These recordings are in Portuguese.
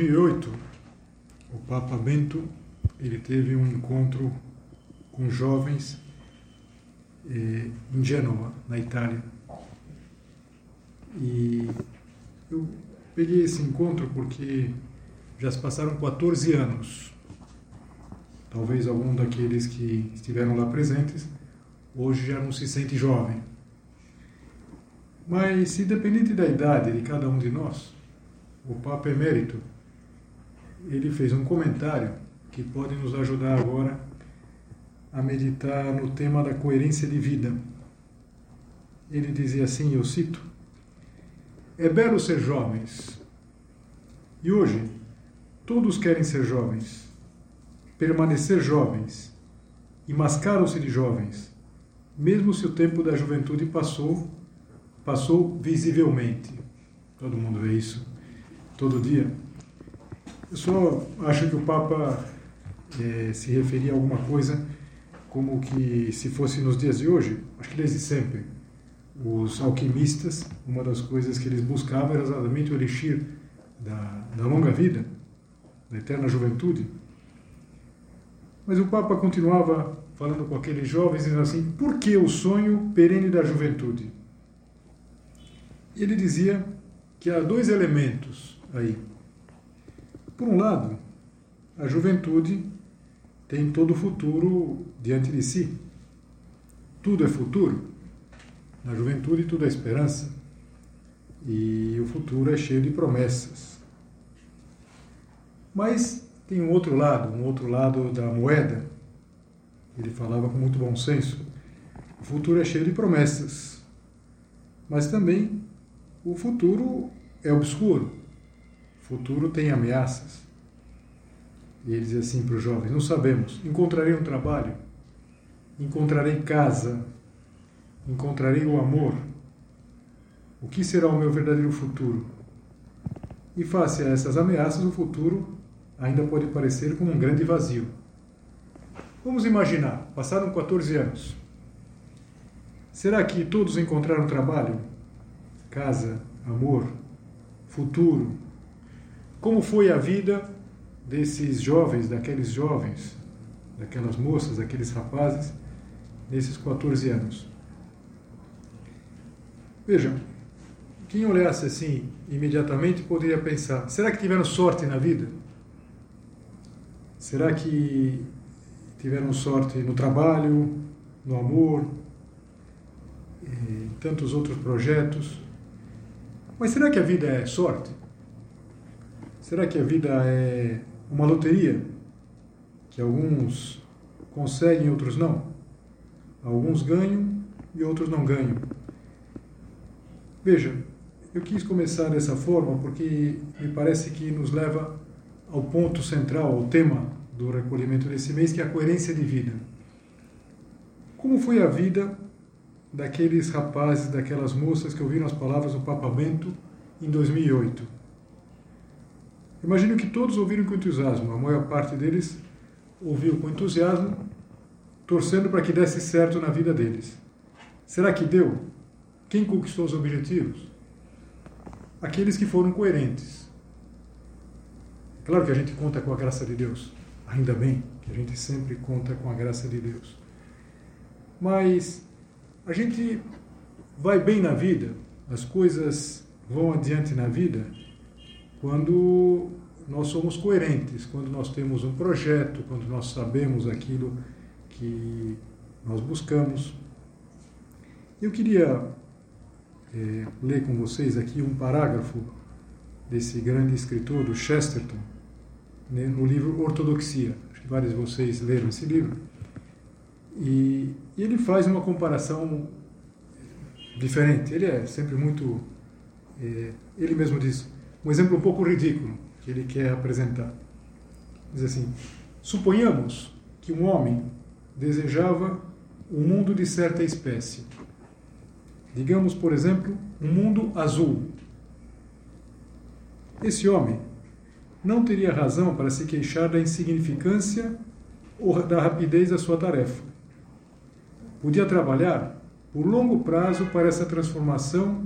2008, o Papa Bento ele teve um encontro com jovens eh, em Gênova, na Itália. E eu peguei esse encontro porque já se passaram 14 anos. Talvez algum daqueles que estiveram lá presentes hoje já não se sente jovem. Mas, independente da idade de cada um de nós, o Papa Emérito ele fez um comentário que pode nos ajudar agora a meditar no tema da coerência de vida. Ele dizia assim, eu cito: É belo ser jovens. E hoje, todos querem ser jovens, permanecer jovens e mascaram-se de jovens, mesmo se o tempo da juventude passou, passou visivelmente. Todo mundo vê isso todo dia. Eu só acho que o Papa é, se referia a alguma coisa como que se fosse nos dias de hoje, acho que desde sempre, os alquimistas, uma das coisas que eles buscavam era exatamente o elixir da, da longa vida, da eterna juventude. Mas o Papa continuava falando com aqueles jovens, dizendo assim: por que o sonho perene da juventude? Ele dizia que há dois elementos aí por um lado, a juventude tem todo o futuro diante de si. Tudo é futuro. Na juventude, tudo é esperança. E o futuro é cheio de promessas. Mas tem um outro lado, um outro lado da moeda. Ele falava com muito bom senso. O futuro é cheio de promessas. Mas também o futuro é obscuro futuro tem ameaças. E ele diz assim para os jovens: Não sabemos. Encontrarei um trabalho, encontrarei casa, encontrarei o amor. O que será o meu verdadeiro futuro? E face a essas ameaças, o futuro ainda pode parecer como um grande vazio. Vamos imaginar, passaram 14 anos. Será que todos encontraram trabalho, casa, amor, futuro, como foi a vida desses jovens, daqueles jovens, daquelas moças, daqueles rapazes, nesses 14 anos? Vejam, quem olhasse assim imediatamente poderia pensar: será que tiveram sorte na vida? Será que tiveram sorte no trabalho, no amor, em tantos outros projetos? Mas será que a vida é sorte? Será que a vida é uma loteria? Que alguns conseguem, outros não? Alguns ganham e outros não ganham. Veja, eu quis começar dessa forma porque me parece que nos leva ao ponto central, ao tema do recolhimento desse mês, que é a coerência de vida. Como foi a vida daqueles rapazes, daquelas moças que ouviram as palavras do Papa Bento em 2008? Imagino que todos ouviram com entusiasmo, a maior parte deles ouviu com entusiasmo, torcendo para que desse certo na vida deles. Será que deu? Quem conquistou os objetivos? Aqueles que foram coerentes. Claro que a gente conta com a graça de Deus, ainda bem que a gente sempre conta com a graça de Deus. Mas a gente vai bem na vida, as coisas vão adiante na vida quando nós somos coerentes, quando nós temos um projeto, quando nós sabemos aquilo que nós buscamos. Eu queria é, ler com vocês aqui um parágrafo desse grande escritor, do Chesterton, né, no livro Ortodoxia. Acho que vários de vocês leram esse livro. E, e ele faz uma comparação diferente. Ele é sempre muito. É, ele mesmo diz, um exemplo um pouco ridículo que ele quer apresentar. Diz assim: suponhamos que um homem desejava um mundo de certa espécie. Digamos, por exemplo, um mundo azul. Esse homem não teria razão para se queixar da insignificância ou da rapidez da sua tarefa. Podia trabalhar por longo prazo para essa transformação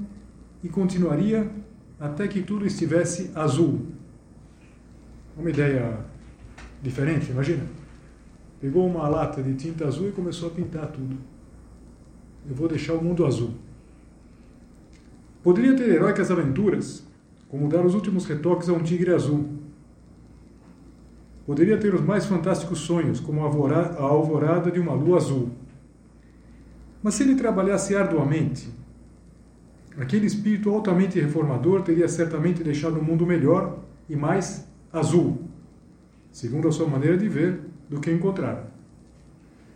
e continuaria até que tudo estivesse azul. Uma ideia diferente, imagina. Pegou uma lata de tinta azul e começou a pintar tudo. Eu vou deixar o mundo azul. Poderia ter heróicas aventuras, como dar os últimos retoques a um tigre azul. Poderia ter os mais fantásticos sonhos, como a alvorada de uma lua azul. Mas se ele trabalhasse arduamente, aquele espírito altamente reformador teria certamente deixado o mundo melhor e mais azul, segundo a sua maneira de ver, do que encontrar.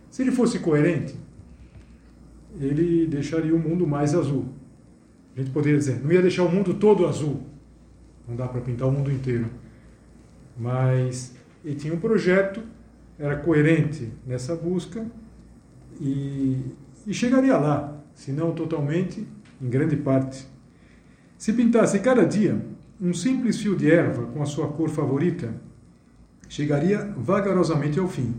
Se ele fosse coerente, ele deixaria o mundo mais azul. A gente poderia dizer, não ia deixar o mundo todo azul. Não dá para pintar o mundo inteiro. Mas ele tinha um projeto, era coerente nessa busca e e chegaria lá, se não totalmente, em grande parte. Se pintasse cada dia um simples fio de erva com a sua cor favorita, chegaria vagarosamente ao fim.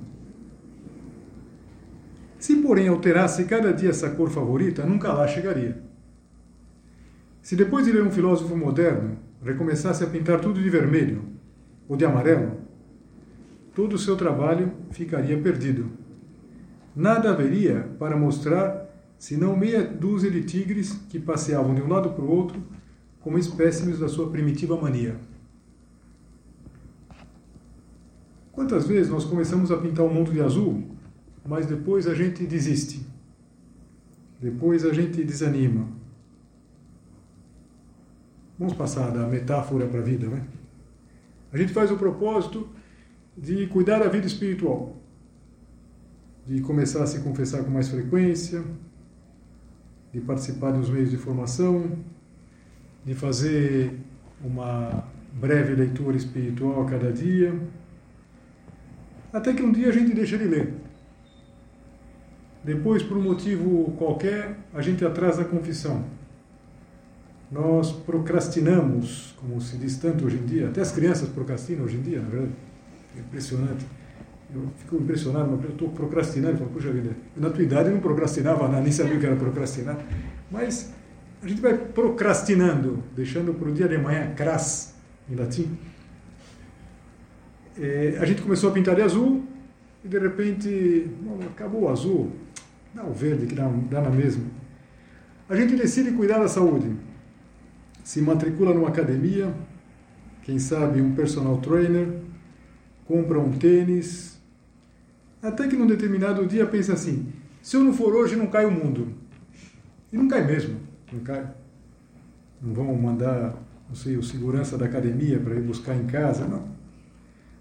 Se, porém, alterasse cada dia essa cor favorita, nunca lá chegaria. Se depois de ler um filósofo moderno recomeçasse a pintar tudo de vermelho ou de amarelo, todo o seu trabalho ficaria perdido nada haveria para mostrar senão meia dúzia de tigres que passeavam de um lado para o outro como espécimes da sua primitiva mania. Quantas vezes nós começamos a pintar o mundo de azul, mas depois a gente desiste? Depois a gente desanima. Vamos passar da metáfora para a vida, né? A gente faz o propósito de cuidar da vida espiritual de começar a se confessar com mais frequência, de participar dos meios de formação, de fazer uma breve leitura espiritual a cada dia, até que um dia a gente deixa de ler. Depois, por um motivo qualquer, a gente atrasa a confissão. Nós procrastinamos, como se diz tanto hoje em dia, até as crianças procrastinam hoje em dia, na verdade. É impressionante eu fico impressionado, eu estou procrastinando, falo, puxa vida, na tua idade eu não procrastinava nada, nem sabia o que era procrastinar, mas a gente vai procrastinando, deixando para o dia de manhã, cras, em latim. É, a gente começou a pintar de azul e de repente, acabou o azul, dá o verde que dá, dá na mesma. A gente decide cuidar da saúde, se matricula numa academia, quem sabe um personal trainer, compra um tênis, até que num determinado dia pensa assim: se eu não for hoje, não cai o mundo. E não cai mesmo, não cai. Não vão mandar, não sei, o segurança da academia para ir buscar em casa, não.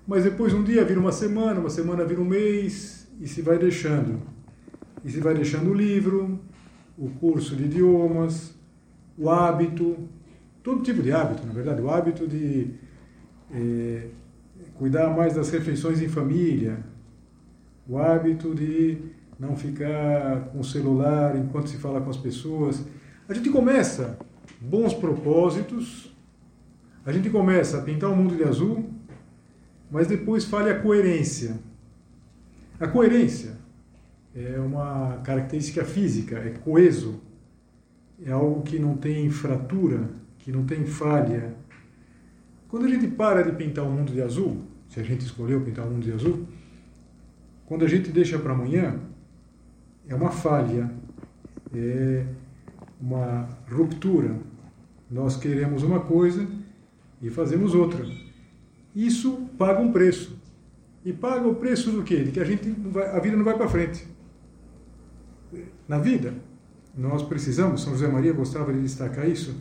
Mas depois um dia vira uma semana, uma semana vira um mês e se vai deixando. E se vai deixando o livro, o curso de idiomas, o hábito, todo tipo de hábito, na verdade, o hábito de é, cuidar mais das refeições em família, o hábito de não ficar com o celular enquanto se fala com as pessoas. A gente começa bons propósitos, a gente começa a pintar o mundo de azul, mas depois falha a coerência. A coerência é uma característica física, é coeso, é algo que não tem fratura, que não tem falha. Quando a gente para de pintar o mundo de azul, se a gente escolheu pintar o mundo de azul, quando a gente deixa para amanhã, é uma falha, é uma ruptura, Nós queremos uma coisa e fazemos outra. Isso paga um preço. E paga o preço do quê? De que a, gente vai, a vida não vai para frente. Na vida, nós precisamos, São José Maria gostava de destacar isso,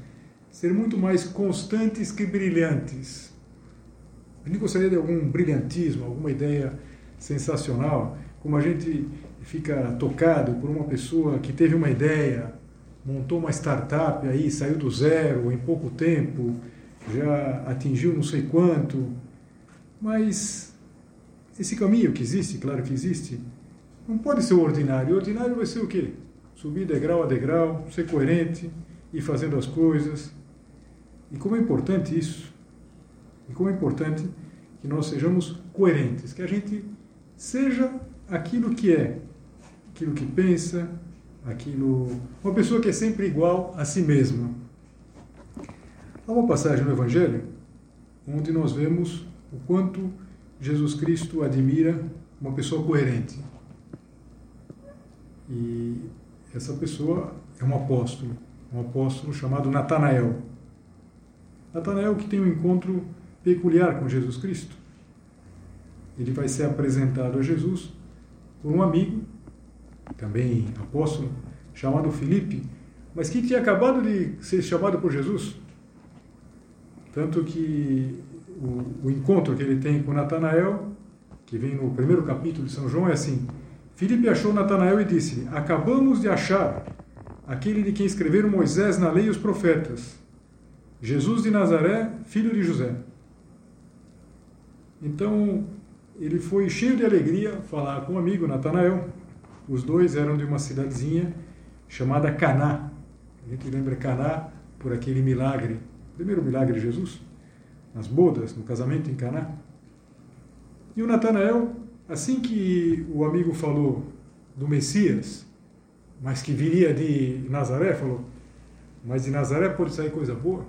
ser muito mais constantes que brilhantes. A gente gostaria de algum brilhantismo, alguma ideia sensacional, como a gente fica tocado por uma pessoa que teve uma ideia, montou uma startup aí, saiu do zero em pouco tempo, já atingiu não sei quanto, mas esse caminho que existe, claro que existe, não pode ser o ordinário. O ordinário vai ser o quê? Subir degrau a degrau, ser coerente, ir fazendo as coisas. E como é importante isso, e como é importante que nós sejamos coerentes, que a gente seja aquilo que é, aquilo que pensa, aquilo. Uma pessoa que é sempre igual a si mesma. Há uma passagem no Evangelho onde nós vemos o quanto Jesus Cristo admira uma pessoa coerente. E essa pessoa é um apóstolo, um apóstolo chamado Natanael. Natanael que tem um encontro peculiar com Jesus Cristo. Ele vai ser apresentado a Jesus por um amigo, também apóstolo, chamado Filipe, mas que tinha acabado de ser chamado por Jesus. Tanto que o, o encontro que ele tem com Natanael, que vem no primeiro capítulo de São João, é assim: Filipe achou Natanael e disse: Acabamos de achar aquele de quem escreveram Moisés na lei e os profetas, Jesus de Nazaré, filho de José. Então, ele foi cheio de alegria falar com um amigo Natanael. Os dois eram de uma cidadezinha chamada Caná. A gente lembra Caná por aquele milagre, primeiro milagre de Jesus nas bodas, no casamento em Caná. E o Natanael, assim que o amigo falou do Messias, mas que viria de Nazaré, falou: Mas de Nazaré pode sair coisa boa?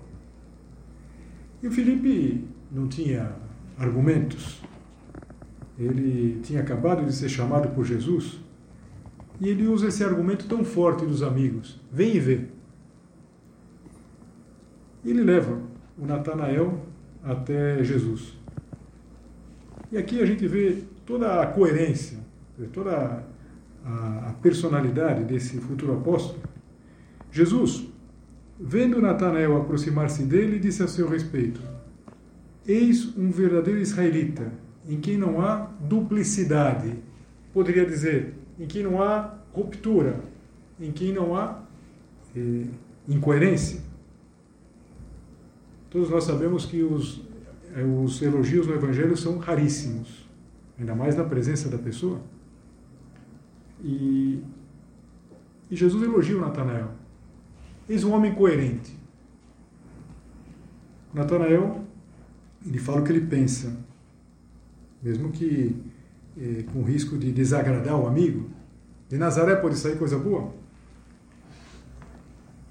E o Felipe não tinha argumentos. Ele tinha acabado de ser chamado por Jesus e ele usa esse argumento tão forte dos amigos: Vem e vê. Ele leva o Natanael até Jesus. E aqui a gente vê toda a coerência, toda a, personalidade desse futuro apóstolo. Jesus, vendo Natanael aproximar-se dele, disse a seu respeito: Eis um verdadeiro israelita, em quem não há duplicidade. Poderia dizer, em quem não há ruptura, em quem não há eh, incoerência. Todos nós sabemos que os, eh, os elogios no Evangelho são raríssimos, ainda mais na presença da pessoa. E, e Jesus elogia o Natanael. Eis um homem coerente. Natanael, ele fala o que ele pensa, mesmo que eh, com risco de desagradar o amigo. De Nazaré pode sair coisa boa?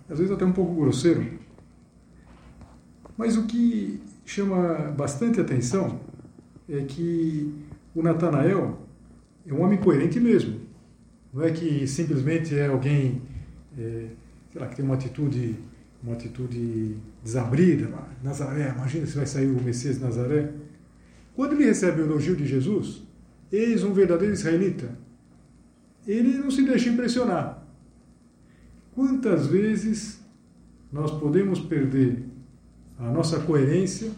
Às vezes até um pouco grosseiro, mas o que chama bastante atenção é que o Natanael é um homem coerente mesmo. Não é que simplesmente é alguém, é, sei lá, que tem uma atitude, uma atitude desabrida. Nazaré, imagina se vai sair o Messias de Nazaré. Quando ele recebe o elogio de Jesus, eis um verdadeiro israelita, ele não se deixa impressionar. Quantas vezes nós podemos perder a nossa coerência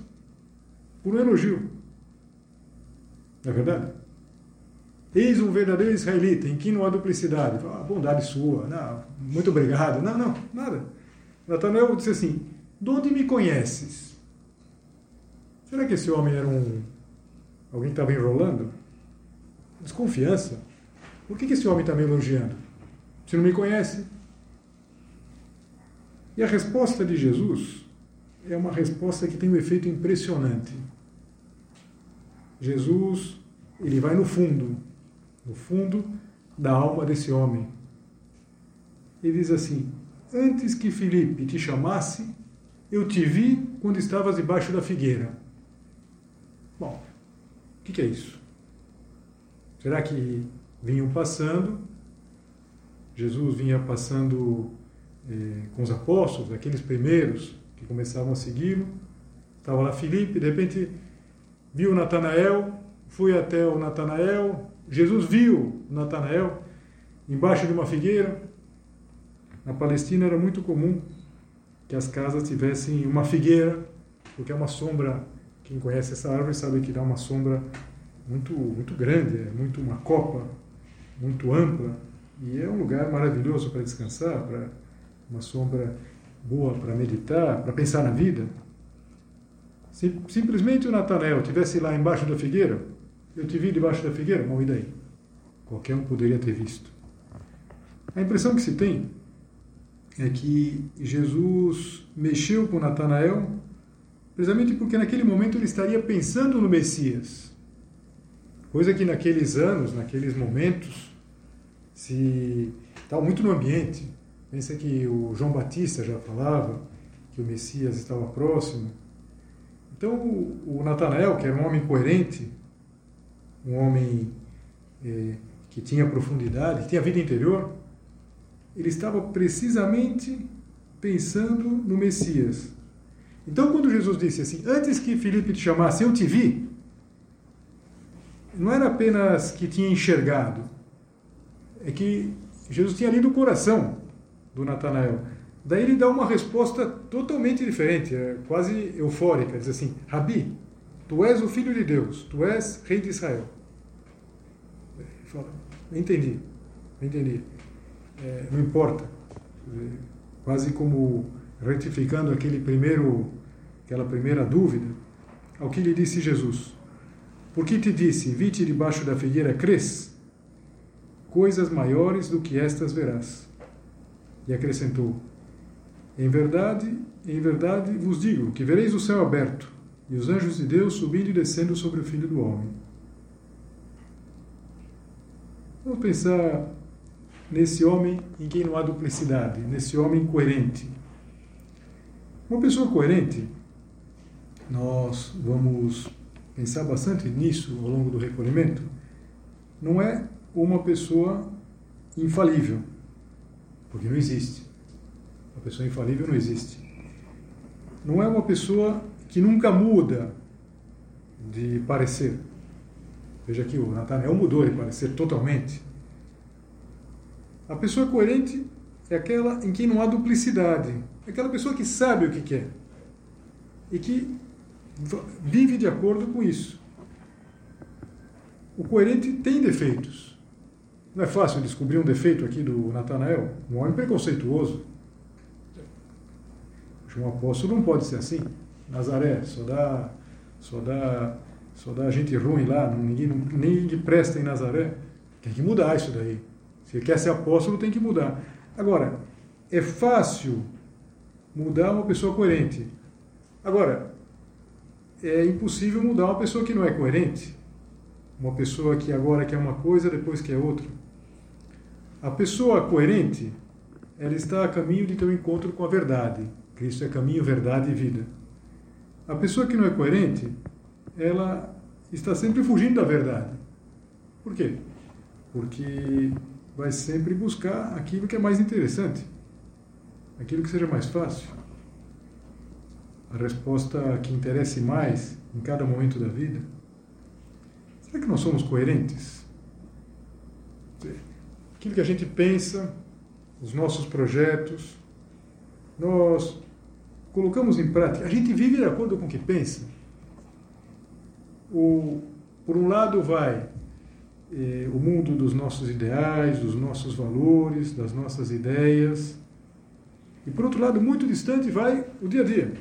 por um elogio. Não é verdade? Eis um verdadeiro israelita em que não há duplicidade. Ah, bondade sua, não, muito obrigado. Não, não, nada. Natanael disse assim: De onde me conheces? Será que esse homem era um. Alguém que estava enrolando? Desconfiança. Por que, esse homem está me elogiando? Se não me conhece? E a resposta de Jesus é uma resposta que tem um efeito impressionante. Jesus, ele vai no fundo, no fundo da alma desse homem. Ele diz assim: Antes que Filipe te chamasse, eu te vi quando estavas debaixo da figueira. Bom, o que, que é isso? Será que vinham passando? Jesus vinha passando eh, com os apóstolos, aqueles primeiros que começavam a segui-lo. Estava lá Filipe, de repente viu Natanael, foi até o Natanael. Jesus viu Natanael embaixo de uma figueira. Na Palestina era muito comum que as casas tivessem uma figueira, porque é uma sombra. Quem conhece essa árvore sabe que dá uma sombra muito muito grande, é muito uma copa muito ampla e é um lugar maravilhoso para descansar, para uma sombra boa para meditar, para pensar na vida. Se simplesmente o Natanael tivesse lá embaixo da figueira, eu te vi debaixo da figueira, bom, e daí? Qualquer um poderia ter visto. A impressão que se tem é que Jesus mexeu com Natanael precisamente porque naquele momento ele estaria pensando no Messias. Coisa que naqueles anos, naqueles momentos, se estava muito no ambiente. Pensa que o João Batista já falava que o Messias estava próximo. Então, o Natanael, que era um homem coerente, um homem eh, que tinha profundidade, que tinha vida interior, ele estava precisamente pensando no Messias. Então, quando Jesus disse assim, antes que Filipe te chamasse, eu te vi, não era apenas que tinha enxergado, é que Jesus tinha lido o coração do Natanael. Daí ele dá uma resposta totalmente diferente, é quase eufórica, diz assim: Rabi, tu és o filho de Deus, tu és rei de Israel. Ele fala: entendi, entendi é, não importa. Quase como retificando aquele primeiro, aquela primeira dúvida, ao que lhe disse Jesus. Por que te disse, vi-te debaixo da figueira, crês? Coisas maiores do que estas verás. E acrescentou, em verdade, em verdade vos digo que vereis o céu aberto e os anjos de Deus subindo e descendo sobre o Filho do Homem. Vamos pensar nesse homem em quem não há duplicidade, nesse homem coerente. Uma pessoa coerente, nós vamos pensar bastante nisso ao longo do recolhimento, não é uma pessoa infalível, porque não existe. Uma pessoa infalível não existe. Não é uma pessoa que nunca muda de parecer. Veja aqui, o Nathanael mudou de parecer totalmente. A pessoa coerente é aquela em quem não há duplicidade. É aquela pessoa que sabe o que quer e que vive de acordo com isso. O coerente tem defeitos. Não é fácil descobrir um defeito aqui do Natanael. Um homem preconceituoso. Um apóstolo não pode ser assim. Nazaré só dá, só dá, só dá gente ruim lá. Ninguém, ninguém presta em Nazaré. Tem que mudar isso daí. Se quer ser apóstolo, tem que mudar. Agora, é fácil mudar uma pessoa coerente. Agora, é impossível mudar uma pessoa que não é coerente. Uma pessoa que agora quer uma coisa, depois quer outra. A pessoa coerente, ela está a caminho de ter um encontro com a verdade. Cristo é caminho, verdade e vida. A pessoa que não é coerente, ela está sempre fugindo da verdade. Por quê? Porque vai sempre buscar aquilo que é mais interessante, aquilo que seja mais fácil. A resposta que interesse mais em cada momento da vida. Será que nós somos coerentes? Aquilo que a gente pensa, os nossos projetos, nós colocamos em prática. A gente vive de acordo com o que pensa. O, por um lado, vai eh, o mundo dos nossos ideais, dos nossos valores, das nossas ideias. E por outro lado, muito distante vai o dia a dia.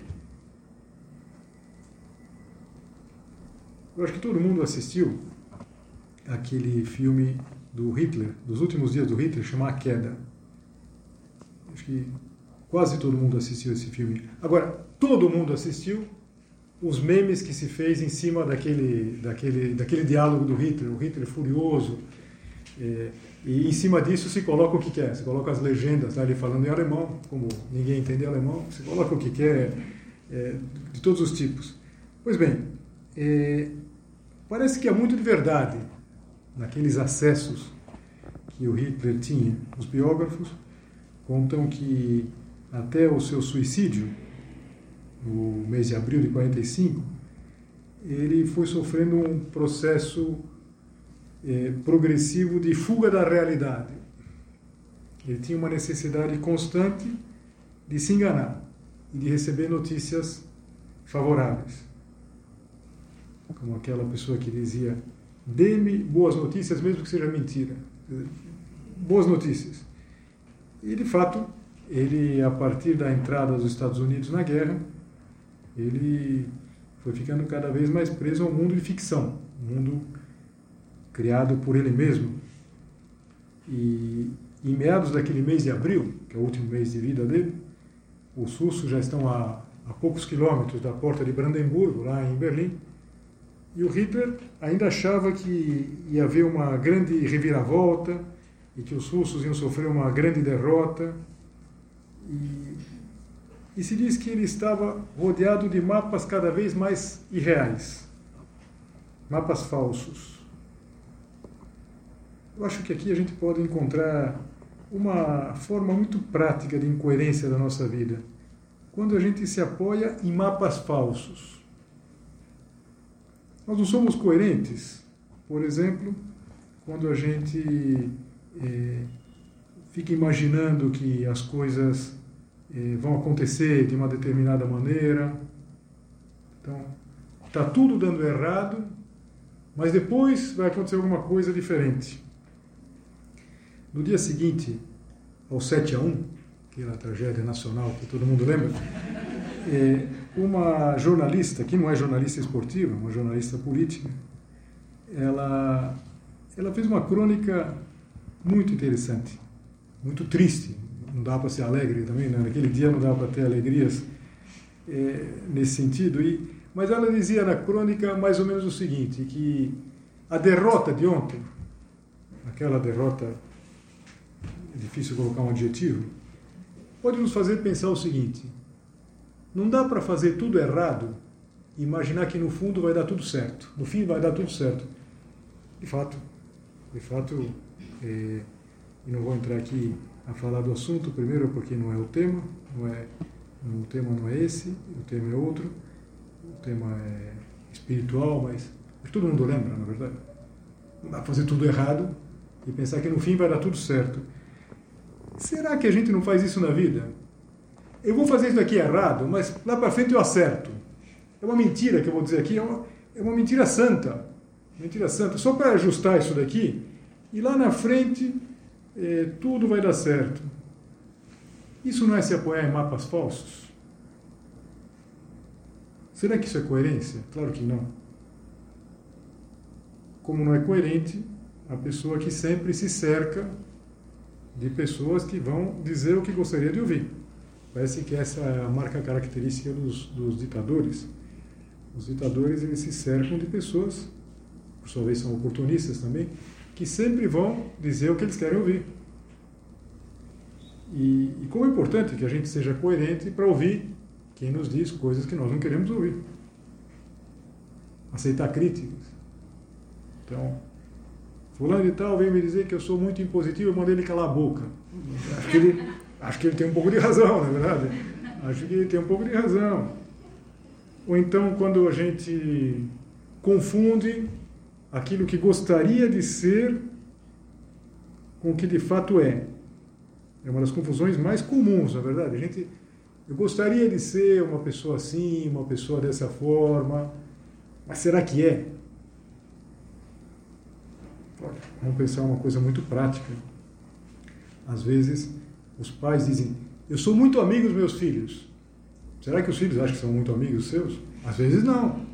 Eu acho que todo mundo assistiu aquele filme do Hitler, dos últimos dias do Hitler, chamado A Queda. Acho que quase todo mundo assistiu esse filme. Agora, todo mundo assistiu os memes que se fez em cima daquele, daquele, daquele diálogo do Hitler, o Hitler furioso. É, e em cima disso se coloca o que quer, se coloca as legendas, tá, falando em alemão, como ninguém entende alemão, se coloca o que quer, é, de todos os tipos. Pois bem, é, parece que há muito de verdade naqueles acessos que o Hitler tinha. Os biógrafos contam que até o seu suicídio no mês de abril de 45, ele foi sofrendo um processo é, progressivo de fuga da realidade. Ele tinha uma necessidade constante de se enganar e de receber notícias favoráveis. Como aquela pessoa que dizia: dê-me boas notícias, mesmo que seja mentira. Boas notícias. E, de fato, ele, a partir da entrada dos Estados Unidos na guerra, ele foi ficando cada vez mais preso ao mundo de ficção, um mundo criado por ele mesmo. E em meados daquele mês de abril, que é o último mês de vida dele, os russos já estão a, a poucos quilômetros da porta de Brandemburgo, lá em Berlim, e o Hitler ainda achava que ia haver uma grande reviravolta e que os russos iam sofrer uma grande derrota. E, e se diz que ele estava rodeado de mapas cada vez mais irreais mapas falsos. Eu acho que aqui a gente pode encontrar uma forma muito prática de incoerência da nossa vida. Quando a gente se apoia em mapas falsos. Nós não somos coerentes, por exemplo, quando a gente é, fica imaginando que as coisas é, vão acontecer de uma determinada maneira. Então, está tudo dando errado, mas depois vai acontecer alguma coisa diferente. No dia seguinte ao 7 a 1, aquela tragédia nacional que todo mundo lembra, é, uma jornalista, que não é jornalista esportiva, uma jornalista política, ela, ela fez uma crônica muito interessante, muito triste. Não dá para ser alegre também, né? naquele dia não dá para ter alegrias é, nesse sentido. E, mas ela dizia na crônica mais ou menos o seguinte, que a derrota de ontem, aquela derrota, é difícil colocar um adjetivo, pode nos fazer pensar o seguinte, não dá para fazer tudo errado e imaginar que no fundo vai dar tudo certo. No fim vai dar tudo certo. De fato, de fato, é, não vou entrar aqui a falar do assunto, primeiro porque não é o tema, não é, o tema não é esse, o tema é outro, o tema é espiritual, mas, mas todo mundo lembra, na verdade. Não dá para fazer tudo errado e pensar que no fim vai dar tudo certo. Será que a gente não faz isso na vida? Eu vou fazer isso daqui errado, mas lá para frente eu acerto. É uma mentira que eu vou dizer aqui, é uma, é uma mentira santa. Mentira santa. Só para ajustar isso daqui, e lá na frente é, tudo vai dar certo. Isso não é se apoiar em mapas falsos? Será que isso é coerência? Claro que não. Como não é coerente a pessoa que sempre se cerca de pessoas que vão dizer o que gostaria de ouvir. Parece que essa é a marca característica dos, dos ditadores. Os ditadores eles se cercam de pessoas, por sua vez são oportunistas também, que sempre vão dizer o que eles querem ouvir. E, e como é importante que a gente seja coerente para ouvir quem nos diz coisas que nós não queremos ouvir. Aceitar críticas. Então, fulano e tal vem me dizer que eu sou muito impositivo, eu mandei ele calar a boca. Acho que ele Acho que ele tem um pouco de razão, na é verdade. Acho que ele tem um pouco de razão. Ou então, quando a gente confunde aquilo que gostaria de ser com o que de fato é. É uma das confusões mais comuns, na é verdade. A gente, eu gostaria de ser uma pessoa assim, uma pessoa dessa forma, mas será que é? Vamos pensar uma coisa muito prática. Às vezes, os pais dizem: Eu sou muito amigo dos meus filhos. Será que os filhos acham que são muito amigos seus? Às vezes não.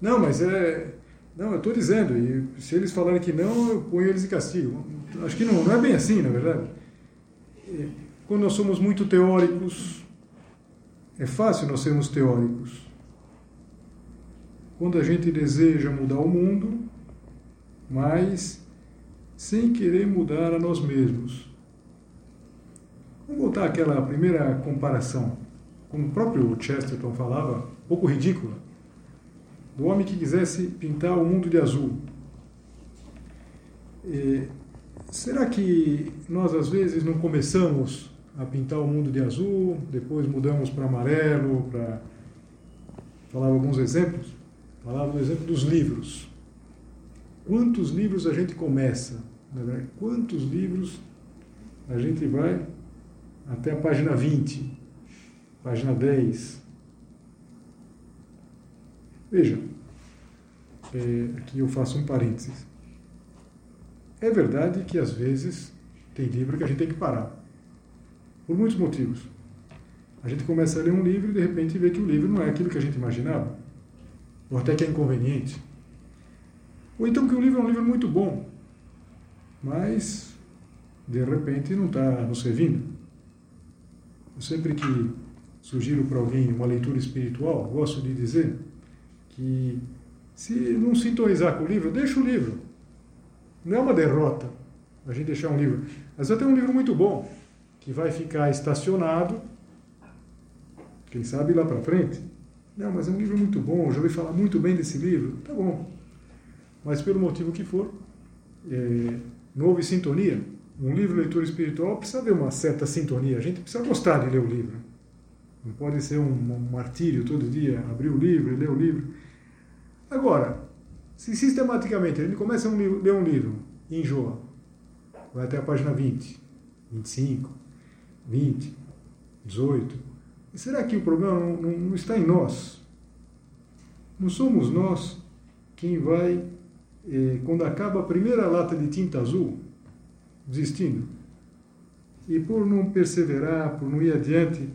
Não, mas é. Não, eu estou dizendo, e se eles falarem que não, eu ponho eles em castigo. Acho que não, não é bem assim, na verdade. Quando nós somos muito teóricos, é fácil nós sermos teóricos. Quando a gente deseja mudar o mundo, mas sem querer mudar a nós mesmos. Vamos voltar àquela primeira comparação, como o próprio Chesterton falava, pouco ridícula, do homem que quisesse pintar o mundo de azul. E, será que nós às vezes não começamos a pintar o mundo de azul, depois mudamos para amarelo, para. Falava alguns exemplos. Falava do exemplo dos livros. Quantos livros a gente começa? Quantos livros a gente vai até a página 20, página 10? Veja, é, aqui eu faço um parênteses. É verdade que às vezes tem livro que a gente tem que parar, por muitos motivos. A gente começa a ler um livro e de repente vê que o livro não é aquilo que a gente imaginava, ou até que é inconveniente. Ou então que o livro é um livro muito bom, mas de repente não está nos servindo. Eu sempre que sugiro para alguém uma leitura espiritual, gosto de dizer que se não sintonizar com o livro, deixa o livro. Não é uma derrota a gente deixar um livro. Mas vai ter um livro muito bom, que vai ficar estacionado, quem sabe lá para frente. Não, mas é um livro muito bom, já ouvi falar muito bem desse livro. Tá bom. Mas pelo motivo que for, é, não houve sintonia. Um livro leitura espiritual precisa haver uma certa sintonia. A gente precisa gostar de ler o livro. Não pode ser um, martírio todo dia, abrir o livro e ler o livro. Agora, se sistematicamente gente começa a ler um livro e enjoa, vai até a página 20, 25, 20, 18, será que o problema não, não, não está em nós? Não somos nós quem vai, eh, quando acaba a primeira lata de tinta azul, desistindo? E por não perseverar, por não ir adiante,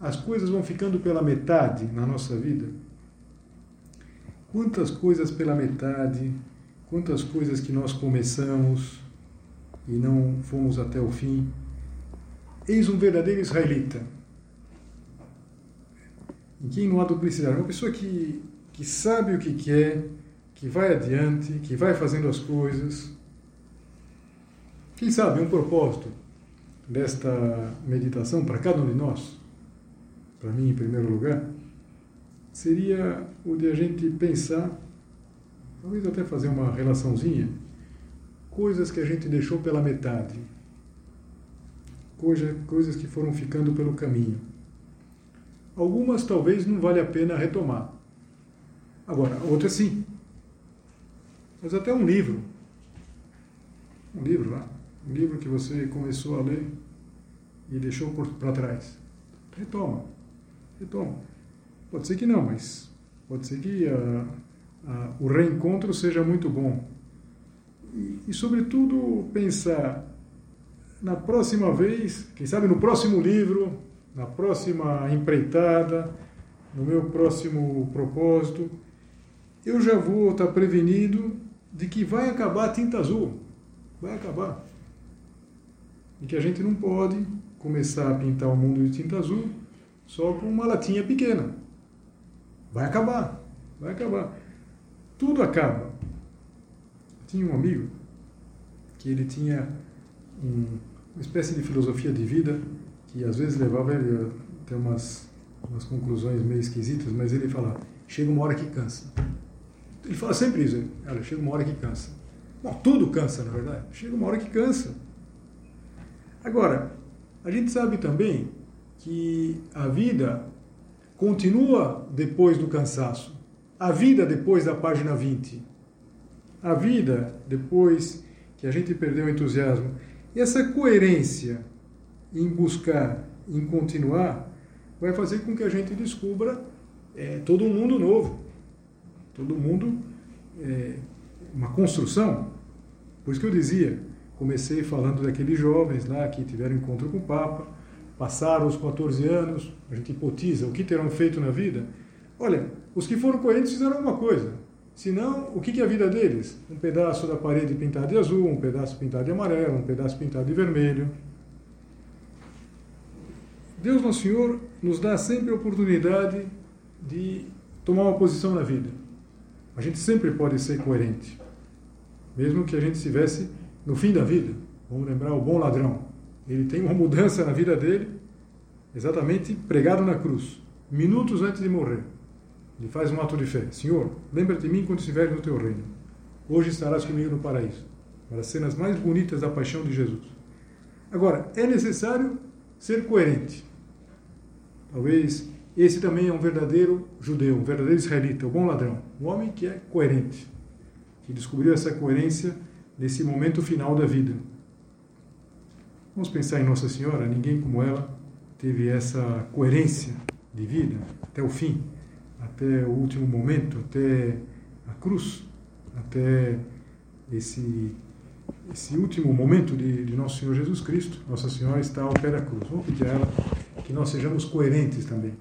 as coisas vão ficando pela metade na nossa vida. Quantas coisas pela metade, quantas coisas que nós começamos e não fomos até o fim. Eis um verdadeiro israelita. Em quem não há duplicidade. Uma pessoa que, que sabe o que quer, que vai adiante, que vai fazendo as coisas. Quem sabe um propósito desta meditação para cada um de nós, para mim em primeiro lugar, seria o de a gente pensar, talvez até fazer uma relaçãozinha, coisas que a gente deixou pela metade, coisa, coisas que foram ficando pelo caminho. Algumas talvez não vale a pena retomar. Agora, outras sim. Mas até um livro. Um livro lá. Um livro que você começou a ler e deixou para trás. Retoma. Retoma. Pode ser que não, mas pode ser que uh, uh, o reencontro seja muito bom. E, e, sobretudo, pensar na próxima vez, quem sabe no próximo livro, na próxima empreitada, no meu próximo propósito, eu já vou estar prevenido de que vai acabar a tinta azul. Vai acabar. E que a gente não pode começar a pintar o mundo de tinta azul só com uma latinha pequena. Vai acabar, vai acabar. Tudo acaba. Tinha um amigo que ele tinha um, uma espécie de filosofia de vida que às vezes levava ele a ter umas, umas conclusões meio esquisitas, mas ele falava, chega uma hora que cansa. Ele fala sempre isso, olha, chega uma hora que cansa. Bom, tudo cansa, na verdade. Chega uma hora que cansa. Agora, a gente sabe também que a vida continua depois do cansaço. A vida depois da página 20. A vida depois que a gente perdeu o entusiasmo. E essa coerência em buscar, em continuar, vai fazer com que a gente descubra é, todo um mundo novo. Todo mundo, é, uma construção. Por isso que eu dizia, comecei falando daqueles jovens lá que tiveram encontro com o Papa, passaram os 14 anos, a gente hipotiza o que terão feito na vida. Olha, os que foram coerentes fizeram alguma coisa. Senão, o que é a vida deles? Um pedaço da parede pintado de azul, um pedaço pintado de amarelo, um pedaço pintado de vermelho. Deus Nosso Senhor nos dá sempre a oportunidade de tomar uma posição na vida. A gente sempre pode ser coerente, mesmo que a gente estivesse no fim da vida. Vamos lembrar o bom ladrão ele tem uma mudança na vida dele, exatamente pregado na cruz, minutos antes de morrer. Ele faz um ato de fé: Senhor, lembra-te de mim quando estiveres no teu reino. Hoje estarás comigo no paraíso. Para as cenas mais bonitas da paixão de Jesus. Agora, é necessário ser coerente. Talvez esse também é um verdadeiro judeu, um verdadeiro israelita, o bom ladrão, um homem que é coerente, que descobriu essa coerência nesse momento final da vida. Vamos pensar em Nossa Senhora, ninguém como ela teve essa coerência de vida até o fim, até o último momento, até a cruz, até esse esse último momento de, de, Nosso Senhor Jesus Cristo, Nossa Senhora está ao pé da cruz. Vamos pedir a ela que nós sejamos coerentes também.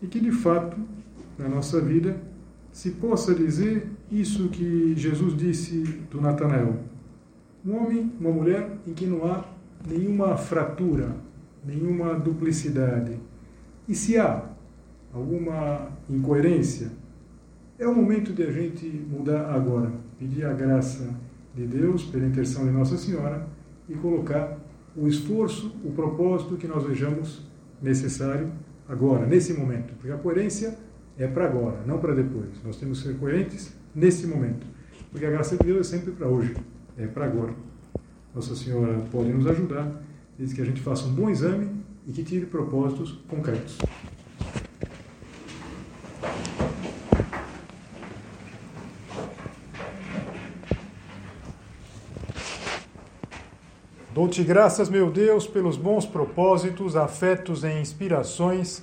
E que, de fato, na nossa vida, se possa dizer isso que Jesus disse do Natanael. Um homem, uma mulher em que não há nenhuma fratura, nenhuma duplicidade. E se há alguma incoerência, é o momento de a gente mudar agora, pedir a graça de Deus, pela intercessão de Nossa Senhora, e colocar o esforço, o propósito que nós vejamos necessário agora, nesse momento. Porque a coerência é para agora, não para depois. Nós temos que ser coerentes nesse momento. Porque a graça de Deus é sempre para hoje, é para agora. Nossa Senhora pode nos ajudar, diz que a gente faça um bom exame e que tire propósitos concretos. Dou-te graças, meu Deus, pelos bons propósitos, afetos e inspirações